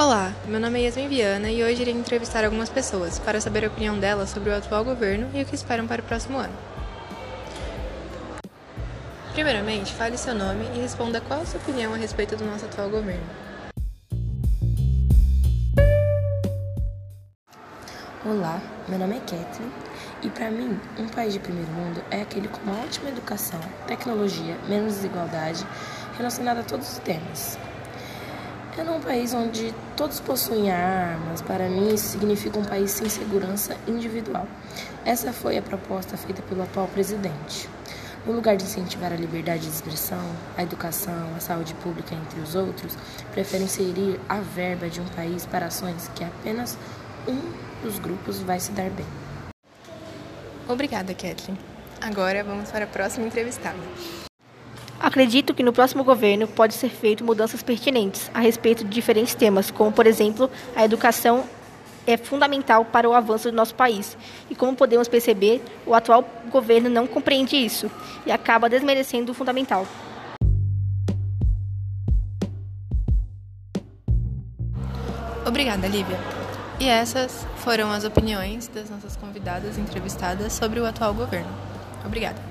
Olá, meu nome é Yasmin Viana e hoje irei entrevistar algumas pessoas para saber a opinião delas sobre o atual governo e o que esperam para o próximo ano. Primeiramente, fale seu nome e responda qual a sua opinião a respeito do nosso atual governo. Olá, meu nome é Kathleen e para mim, um país de primeiro mundo é aquele com uma ótima educação, tecnologia, menos desigualdade, relacionada a todos os temas. É num país onde todos possuem armas, para mim isso significa um país sem segurança individual. Essa foi a proposta feita pelo atual presidente. No lugar de incentivar a liberdade de expressão, a educação, a saúde pública, entre os outros, prefere inserir a verba de um país para ações que apenas um dos grupos vai se dar bem. Obrigada, Kathleen. Agora vamos para a próxima entrevistada. Acredito que no próximo governo pode ser feito mudanças pertinentes a respeito de diferentes temas, como por exemplo, a educação é fundamental para o avanço do nosso país. E como podemos perceber, o atual governo não compreende isso e acaba desmerecendo o fundamental. Obrigada, Lívia. E essas foram as opiniões das nossas convidadas entrevistadas sobre o atual governo. Obrigada.